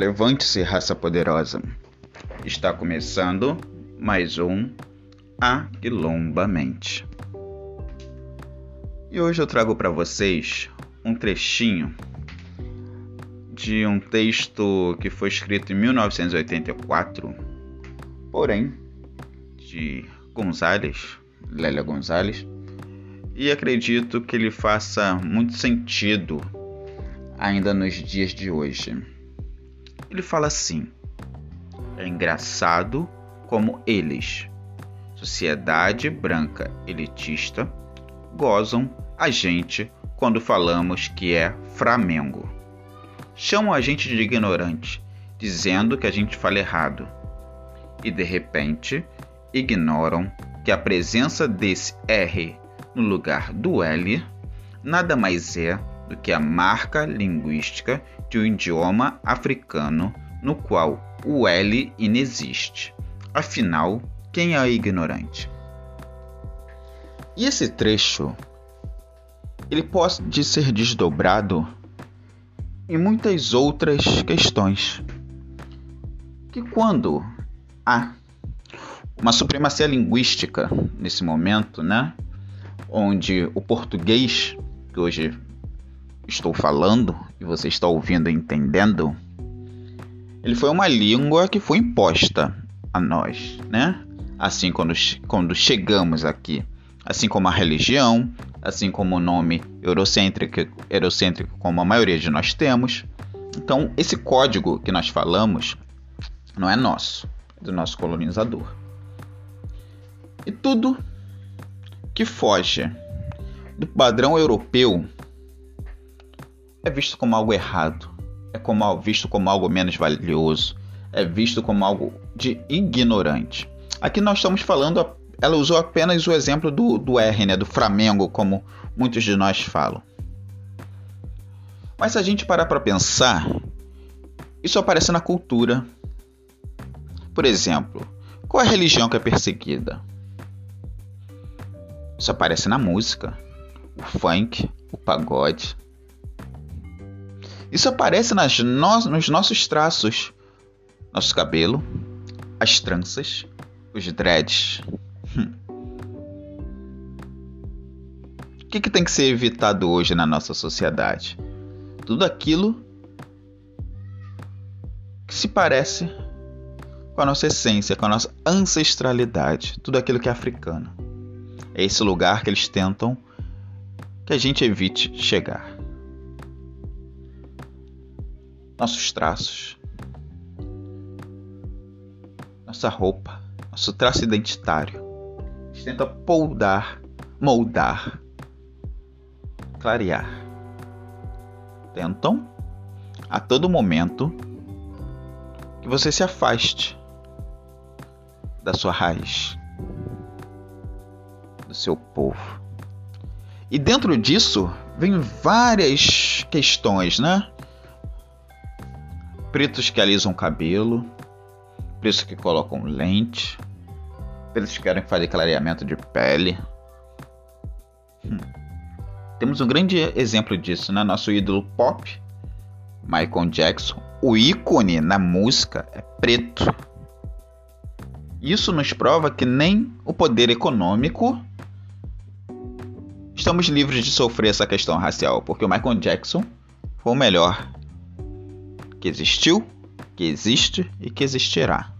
Levante-se, raça poderosa. Está começando mais um Aquilombamente. E hoje eu trago para vocês um trechinho de um texto que foi escrito em 1984, porém de Gonzales, Lélia Gonzales, e acredito que ele faça muito sentido ainda nos dias de hoje. Ele fala assim: é engraçado como eles, sociedade branca elitista, gozam a gente quando falamos que é Flamengo. Chamam a gente de ignorante, dizendo que a gente fala errado. E de repente, ignoram que a presença desse R no lugar do L nada mais é do que a marca linguística de um idioma africano no qual o L inexiste. Afinal, quem é ignorante? E esse trecho ele pode ser desdobrado em muitas outras questões. Que quando há uma supremacia linguística nesse momento, né, onde o português que hoje estou falando e você está ouvindo e entendendo, ele foi uma língua que foi imposta a nós, né? Assim quando, quando chegamos aqui, assim como a religião, assim como o nome eurocêntrico, eurocêntrico como a maioria de nós temos. Então, esse código que nós falamos não é nosso, é do nosso colonizador. E tudo que foge do padrão europeu é visto como algo errado, é como, visto como algo menos valioso, é visto como algo de ignorante. Aqui nós estamos falando, ela usou apenas o exemplo do, do R, né, do Flamengo, como muitos de nós falam. Mas se a gente parar para pensar, isso aparece na cultura. Por exemplo, qual é a religião que é perseguida? Isso aparece na música, o funk, o pagode, isso aparece nas no nos nossos traços, nosso cabelo, as tranças, os dreads. Hum. O que, que tem que ser evitado hoje na nossa sociedade? Tudo aquilo que se parece com a nossa essência, com a nossa ancestralidade, tudo aquilo que é africano. É esse lugar que eles tentam que a gente evite chegar. Nossos traços, nossa roupa, nosso traço identitário. A gente tenta poldar, moldar, clarear. Tentam a todo momento que você se afaste da sua raiz, do seu povo. E dentro disso vem várias questões, né? Pretos que alisam cabelo, pretos que colocam lente, pretos que querem fazer clareamento de pele. Hum. Temos um grande exemplo disso, né? Nosso ídolo pop, Michael Jackson. O ícone na música é preto. Isso nos prova que nem o poder econômico estamos livres de sofrer essa questão racial, porque o Michael Jackson foi o melhor que existiu, que existe e que existirá.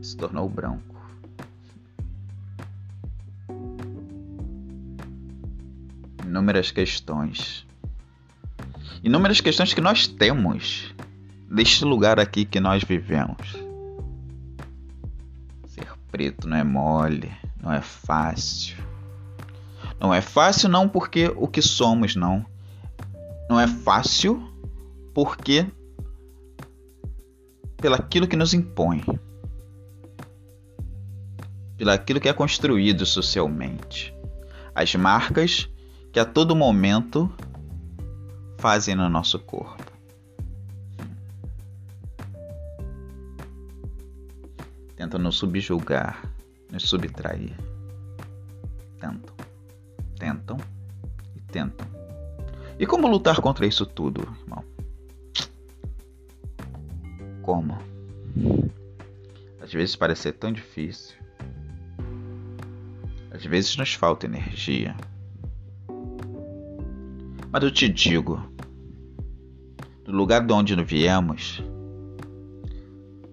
Se tornou branco. Inúmeras questões. Inúmeras questões que nós temos deste lugar aqui que nós vivemos. Ser preto não é mole, não é fácil. Não é fácil não porque o que somos não. Não é fácil porque pelaquilo que nos impõe. Pelaquilo que é construído socialmente. As marcas que a todo momento fazem no nosso corpo. Tentam nos subjugar, nos subtrair. Tentam tentam e tentam. Como lutar contra isso tudo, irmão? Como? Às vezes parece ser tão difícil. Às vezes nos falta energia. Mas eu te digo, do lugar de onde viemos,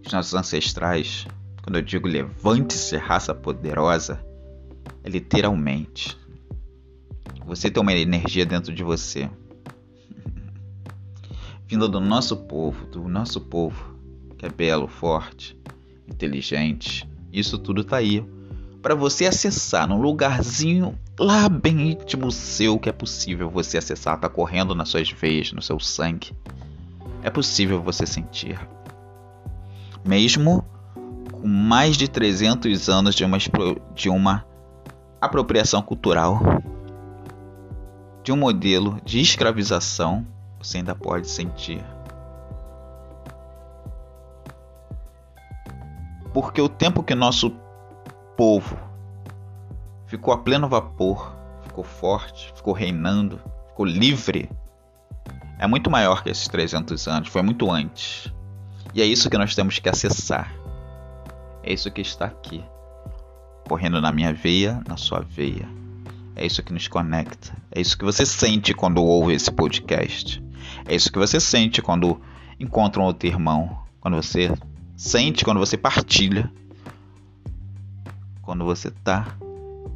os nossos ancestrais, quando eu digo levante-se, raça poderosa, é literalmente. Você tem uma energia dentro de você, vinda do nosso povo, do nosso povo, que é belo, forte, inteligente. Isso tudo tá aí para você acessar num lugarzinho lá bem íntimo seu que é possível você acessar, tá correndo nas suas veias, no seu sangue. É possível você sentir. Mesmo com mais de 300 anos de uma, de uma apropriação cultural, de um modelo de escravização, você ainda pode sentir. Porque o tempo que nosso povo ficou a pleno vapor, ficou forte, ficou reinando, ficou livre, é muito maior que esses 300 anos, foi muito antes. E é isso que nós temos que acessar. É isso que está aqui, correndo na minha veia, na sua veia. É isso que nos conecta. É isso que você sente quando ouve esse podcast. É isso que você sente quando encontra um outro irmão. Quando você sente, quando você partilha. Quando você está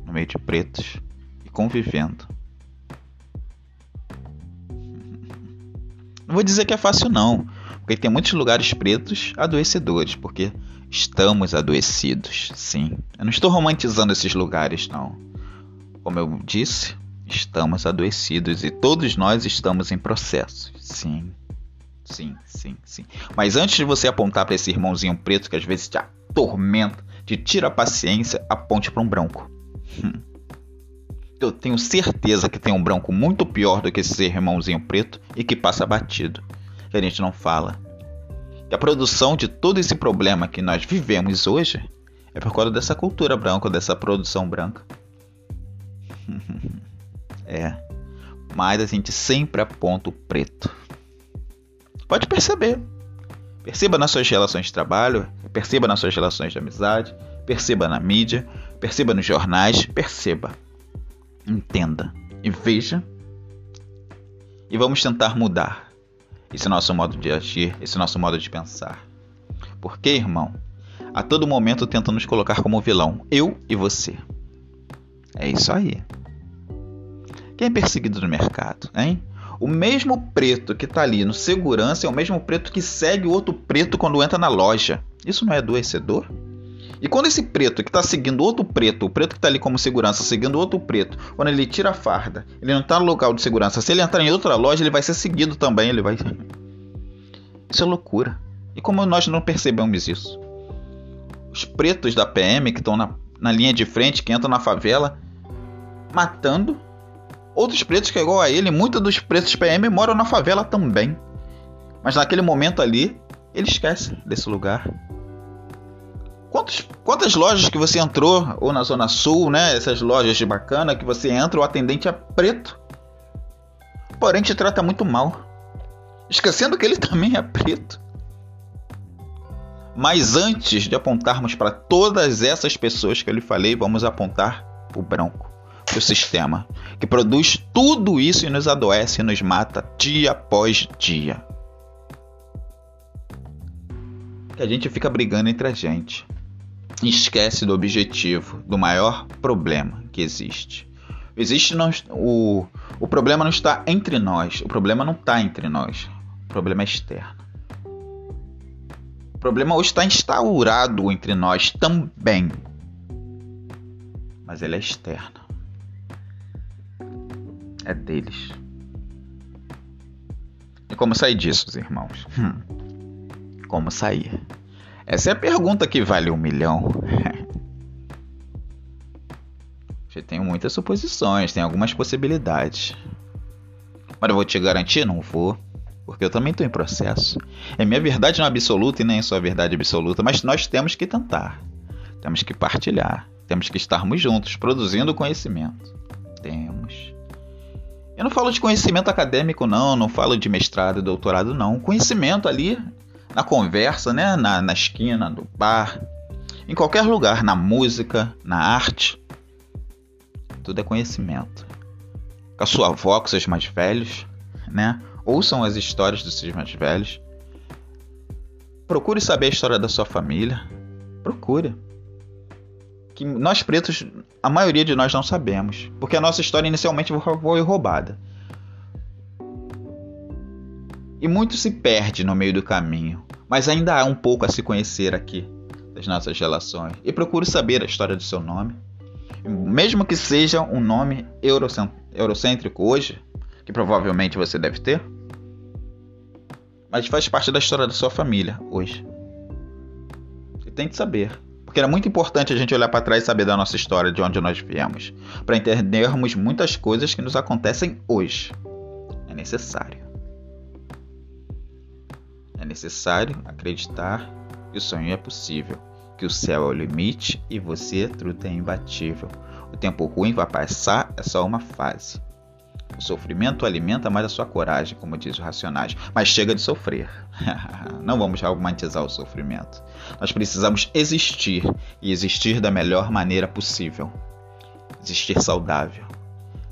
no meio de pretos e convivendo. Não vou dizer que é fácil não, porque tem muitos lugares pretos adoecedores, porque estamos adoecidos, sim. Eu não estou romantizando esses lugares não. Como eu disse, estamos adoecidos e todos nós estamos em processo, sim. Sim, sim, sim. Mas antes de você apontar para esse irmãozinho preto que às vezes te atormenta, te tira a paciência, aponte para um branco. Hum. Eu tenho certeza que tem um branco muito pior do que esse irmãozinho preto e que passa batido. Que a gente não fala. E a produção de todo esse problema que nós vivemos hoje é por causa dessa cultura branca, dessa produção branca. é. Mas a gente sempre aponta o preto. Pode perceber. Perceba nas suas relações de trabalho, perceba nas suas relações de amizade, perceba na mídia, perceba nos jornais, perceba. Entenda e veja. E vamos tentar mudar esse nosso modo de agir, esse nosso modo de pensar. Porque, irmão, a todo momento tenta nos colocar como vilão, eu e você. É isso aí. Quem é perseguido no mercado, hein? O mesmo preto que está ali no segurança é o mesmo preto que segue o outro preto quando entra na loja. Isso não é adoecedor? E quando esse preto que está seguindo outro preto, o preto que está ali como segurança, seguindo outro preto, quando ele tira a farda, ele não está no local de segurança. Se ele entrar em outra loja, ele vai ser seguido também. Ele vai. Isso é loucura. E como nós não percebemos isso? Os pretos da PM que estão na, na linha de frente, que entram na favela, matando Outros pretos que é igual a ele, muitos dos pretos PM moram na favela também. Mas naquele momento ali, ele esquece desse lugar. Quantos, quantas lojas que você entrou, ou na Zona Sul, né? Essas lojas de bacana que você entra, o atendente é preto. Porém, te trata muito mal. Esquecendo que ele também é preto. Mas antes de apontarmos para todas essas pessoas que eu lhe falei, vamos apontar o branco o sistema, que produz tudo isso e nos adoece e nos mata dia após dia. Que a gente fica brigando entre a gente. Esquece do objetivo, do maior problema que existe. Existe o, o problema não está entre nós, o problema não está entre nós, o problema é externo. Problema hoje está instaurado entre nós também, mas ele é externo é deles. E como sair disso, irmãos? Hum. Como sair? Essa é a pergunta que vale um milhão. Já tenho muitas suposições, tem algumas possibilidades. Mas eu vou te garantir, não vou. Porque eu também estou em processo. É minha verdade não é absoluta e nem sua verdade absoluta, mas nós temos que tentar. Temos que partilhar. Temos que estarmos juntos, produzindo conhecimento. Temos Eu não falo de conhecimento acadêmico, não, não falo de mestrado, doutorado, não. Conhecimento ali na conversa, né? Na, na esquina, no bar, em qualquer lugar, na música, na arte. Tudo é conhecimento. Com a sua avó, com seus mais velhos, né? Ouçam as histórias dos seus mais velhos. Procure saber a história da sua família. Procure. Que nós pretos, a maioria de nós não sabemos. Porque a nossa história inicialmente foi roubada. E muito se perde no meio do caminho. Mas ainda há um pouco a se conhecer aqui das nossas relações. E procure saber a história do seu nome. Mesmo que seja um nome eurocêntrico hoje, que provavelmente você deve ter, mas faz parte da história da sua família hoje. E tem que saber. Porque era muito importante a gente olhar para trás e saber da nossa história, de onde nós viemos, para entendermos muitas coisas que nos acontecem hoje. É necessário. É necessário acreditar que o sonho é possível, que o céu é o limite e você, truta, é imbatível. O tempo ruim vai passar, é só uma fase. O sofrimento alimenta mais a sua coragem, como diz os racionais. Mas chega de sofrer. Não vamos romantizar o sofrimento. Nós precisamos existir e existir da melhor maneira possível. Existir saudável.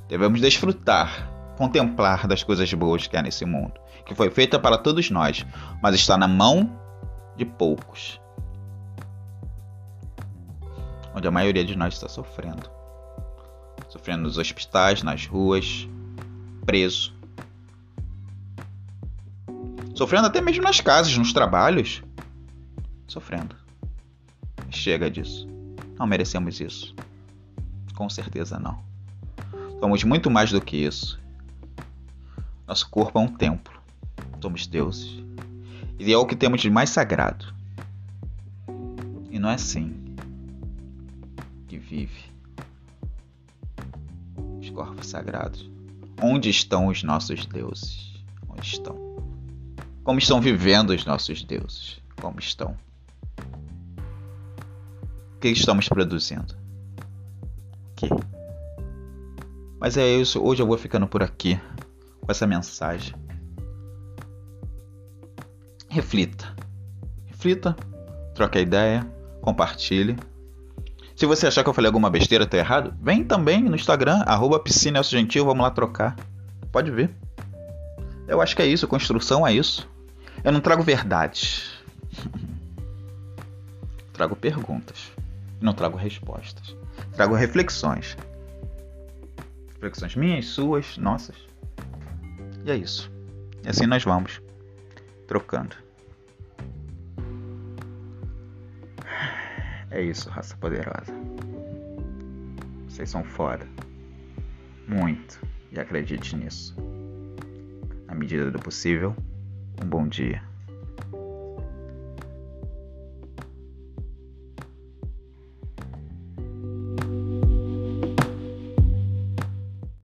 Devemos desfrutar, contemplar das coisas boas que há nesse mundo, que foi feita para todos nós, mas está na mão de poucos. Onde a maioria de nós está sofrendo. Sofrendo nos hospitais, nas ruas, preso. Sofrendo até mesmo nas casas, nos trabalhos. Sofrendo. Chega disso. Não merecemos isso. Com certeza não. Somos muito mais do que isso. Nosso corpo é um templo. Somos deuses. E é o que temos de mais sagrado. E não é assim que vive os corpos sagrados. Onde estão os nossos deuses? Onde estão? Como estão vivendo os nossos deuses? Como estão? O que estamos produzindo? O? Mas é isso. Hoje eu vou ficando por aqui com essa mensagem. Reflita. Reflita. Troque a ideia. Compartilhe. Se você achar que eu falei alguma besteira, tá errado, vem também no Instagram, arroba Gentil, vamos lá trocar. Pode ver. Eu acho que é isso, construção é isso. Eu não trago verdades. trago perguntas. Não trago respostas. Trago reflexões. Reflexões minhas, suas, nossas. E é isso. E assim nós vamos. Trocando. É isso, raça poderosa. Vocês são foda. Muito. E acredite nisso. Na medida do possível, um bom dia.